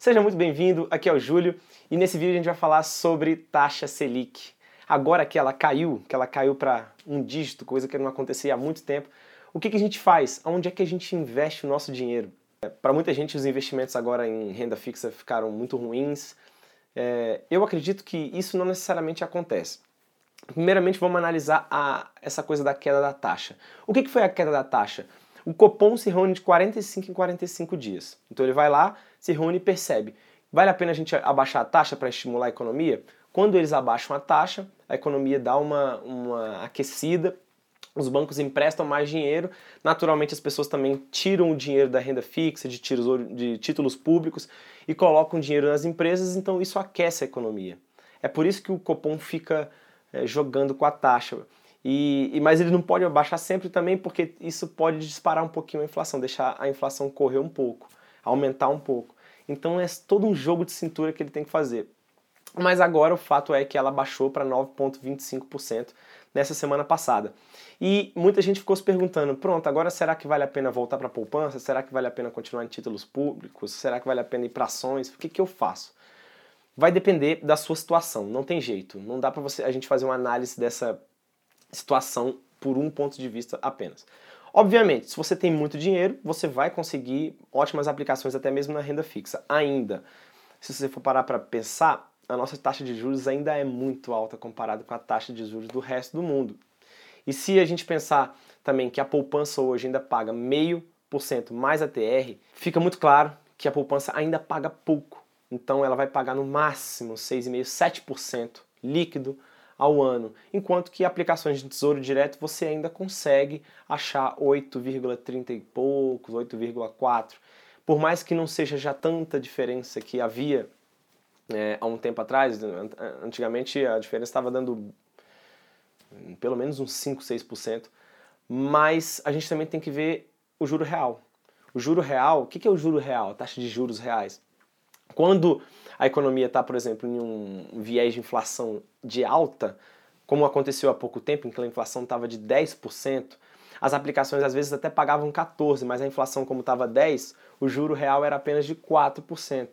Seja muito bem-vindo, aqui é o Júlio e nesse vídeo a gente vai falar sobre taxa Selic. Agora que ela caiu, que ela caiu para um dígito, coisa que não acontecia há muito tempo, o que, que a gente faz? Onde é que a gente investe o nosso dinheiro? É, para muita gente, os investimentos agora em renda fixa ficaram muito ruins. É, eu acredito que isso não necessariamente acontece. Primeiramente, vamos analisar a, essa coisa da queda da taxa. O que, que foi a queda da taxa? O Copom se reúne de 45 em 45 dias. Então ele vai lá, se reúne e percebe. Vale a pena a gente abaixar a taxa para estimular a economia? Quando eles abaixam a taxa, a economia dá uma, uma aquecida, os bancos emprestam mais dinheiro, naturalmente as pessoas também tiram o dinheiro da renda fixa, de, de títulos públicos e colocam dinheiro nas empresas, então isso aquece a economia. É por isso que o Copom fica é, jogando com a taxa. E, e, mas ele não pode abaixar sempre também, porque isso pode disparar um pouquinho a inflação, deixar a inflação correr um pouco, aumentar um pouco. Então é todo um jogo de cintura que ele tem que fazer. Mas agora o fato é que ela baixou para 9,25% nessa semana passada. E muita gente ficou se perguntando: pronto, agora será que vale a pena voltar para a poupança? Será que vale a pena continuar em títulos públicos? Será que vale a pena ir para ações? O que, que eu faço? Vai depender da sua situação, não tem jeito. Não dá para a gente fazer uma análise dessa situação por um ponto de vista apenas. Obviamente, se você tem muito dinheiro, você vai conseguir ótimas aplicações até mesmo na renda fixa. Ainda, se você for parar para pensar, a nossa taxa de juros ainda é muito alta comparado com a taxa de juros do resto do mundo. E se a gente pensar também que a poupança hoje ainda paga meio por cento mais a TR, fica muito claro que a poupança ainda paga pouco. Então ela vai pagar no máximo 6,5%, 7% líquido ao ano, enquanto que aplicações de tesouro direto você ainda consegue achar 8,30 e poucos, 8,4. Por mais que não seja já tanta diferença que havia é, há um tempo atrás, antigamente a diferença estava dando pelo menos uns 5, 6%, mas a gente também tem que ver o juro real. O juro real, o que é o juro real? A taxa de juros reais. Quando a economia está, por exemplo, em um viés de inflação de alta, como aconteceu há pouco tempo, em que a inflação estava de 10%, as aplicações às vezes até pagavam 14%, mas a inflação, como estava 10%, o juro real era apenas de 4%.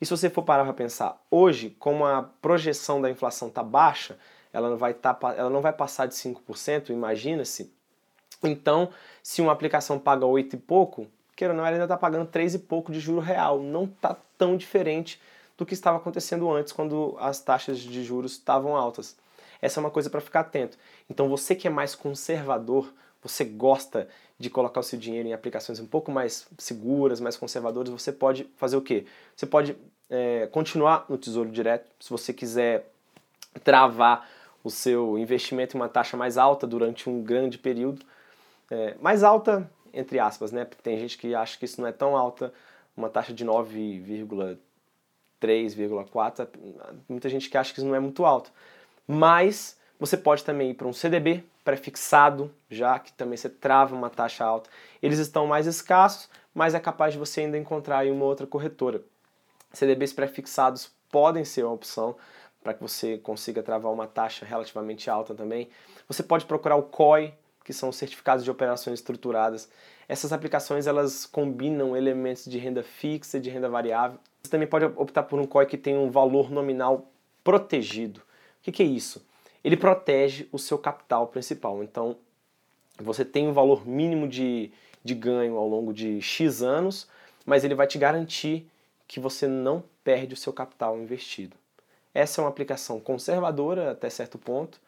E se você for parar para pensar, hoje, como a projeção da inflação está baixa, ela não, vai tá, ela não vai passar de 5%, imagina-se. Então, se uma aplicação paga 8 e pouco, queira ou não, ela ainda está pagando 3 e pouco de juro real. Não está tão diferente do que estava acontecendo antes, quando as taxas de juros estavam altas. Essa é uma coisa para ficar atento. Então, você que é mais conservador, você gosta de colocar o seu dinheiro em aplicações um pouco mais seguras, mais conservadoras, você pode fazer o quê? Você pode é, continuar no Tesouro Direto, se você quiser travar o seu investimento em uma taxa mais alta durante um grande período. É, mais alta, entre aspas, né? Porque tem gente que acha que isso não é tão alta, uma taxa de 9,3 3,4, muita gente que acha que isso não é muito alto. Mas você pode também ir para um CDB prefixado, já que também você trava uma taxa alta. Eles estão mais escassos, mas é capaz de você ainda encontrar uma outra corretora. CDBs prefixados podem ser uma opção para que você consiga travar uma taxa relativamente alta também. Você pode procurar o COI, que são certificados de operações estruturadas. Essas aplicações elas combinam elementos de renda fixa de renda variável. Você também pode optar por um COI que tem um valor nominal protegido. O que, que é isso? Ele protege o seu capital principal. Então, você tem um valor mínimo de, de ganho ao longo de X anos, mas ele vai te garantir que você não perde o seu capital investido. Essa é uma aplicação conservadora até certo ponto,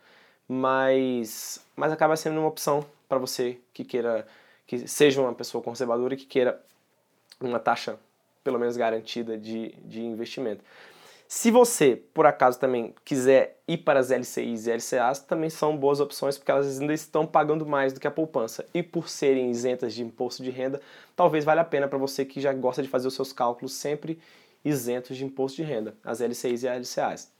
mas, mas acaba sendo uma opção para você que queira, que seja uma pessoa conservadora e que queira uma taxa pelo menos garantida de, de investimento. Se você, por acaso, também quiser ir para as LCIs e LCAs, também são boas opções, porque elas ainda estão pagando mais do que a poupança. E por serem isentas de imposto de renda, talvez valha a pena para você que já gosta de fazer os seus cálculos sempre isentos de imposto de renda, as LCIs e as LCAs.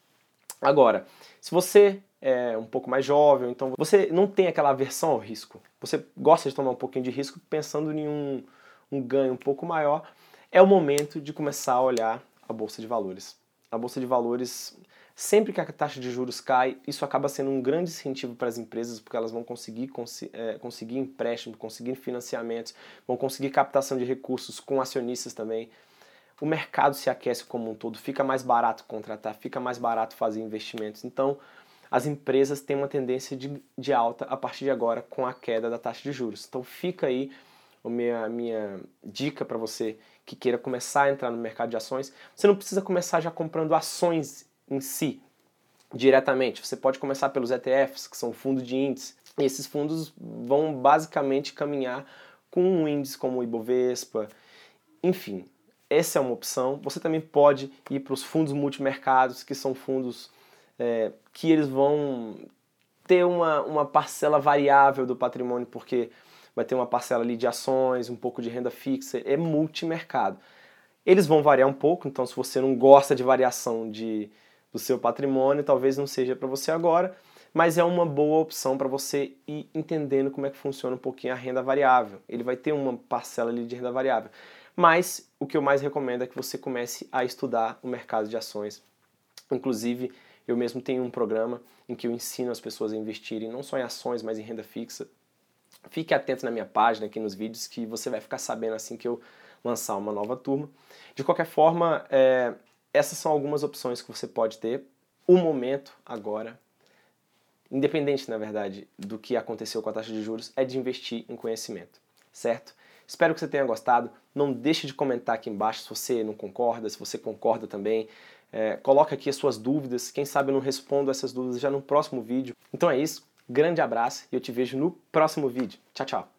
Agora, se você é um pouco mais jovem, então você não tem aquela aversão ao risco, você gosta de tomar um pouquinho de risco pensando em um, um ganho um pouco maior, é o momento de começar a olhar a bolsa de valores. A bolsa de valores, sempre que a taxa de juros cai, isso acaba sendo um grande incentivo para as empresas, porque elas vão conseguir, é, conseguir empréstimo, conseguir financiamentos, vão conseguir captação de recursos com acionistas também. O mercado se aquece como um todo, fica mais barato contratar, fica mais barato fazer investimentos. Então, as empresas têm uma tendência de, de alta a partir de agora com a queda da taxa de juros. Então, fica aí a minha, minha dica para você que queira começar a entrar no mercado de ações. Você não precisa começar já comprando ações em si, diretamente. Você pode começar pelos ETFs, que são fundos de índice. E esses fundos vão basicamente caminhar com um índice como o Ibovespa. Enfim, essa é uma opção. Você também pode ir para os fundos multimercados, que são fundos é, que eles vão ter uma, uma parcela variável do patrimônio, porque vai ter uma parcela ali de ações, um pouco de renda fixa, é multimercado. Eles vão variar um pouco, então se você não gosta de variação de, do seu patrimônio, talvez não seja para você agora, mas é uma boa opção para você ir entendendo como é que funciona um pouquinho a renda variável. Ele vai ter uma parcela ali de renda variável. Mas o que eu mais recomendo é que você comece a estudar o mercado de ações. Inclusive, eu mesmo tenho um programa em que eu ensino as pessoas a investirem não só em ações, mas em renda fixa. Fique atento na minha página, aqui nos vídeos, que você vai ficar sabendo assim que eu lançar uma nova turma. De qualquer forma, é, essas são algumas opções que você pode ter. O momento agora, independente na verdade do que aconteceu com a taxa de juros, é de investir em conhecimento, certo? Espero que você tenha gostado. Não deixe de comentar aqui embaixo se você não concorda, se você concorda também. É, aqui as suas dúvidas. Quem sabe eu não respondo essas dúvidas já no próximo vídeo. Então é isso. Grande abraço e eu te vejo no próximo vídeo. Tchau, tchau.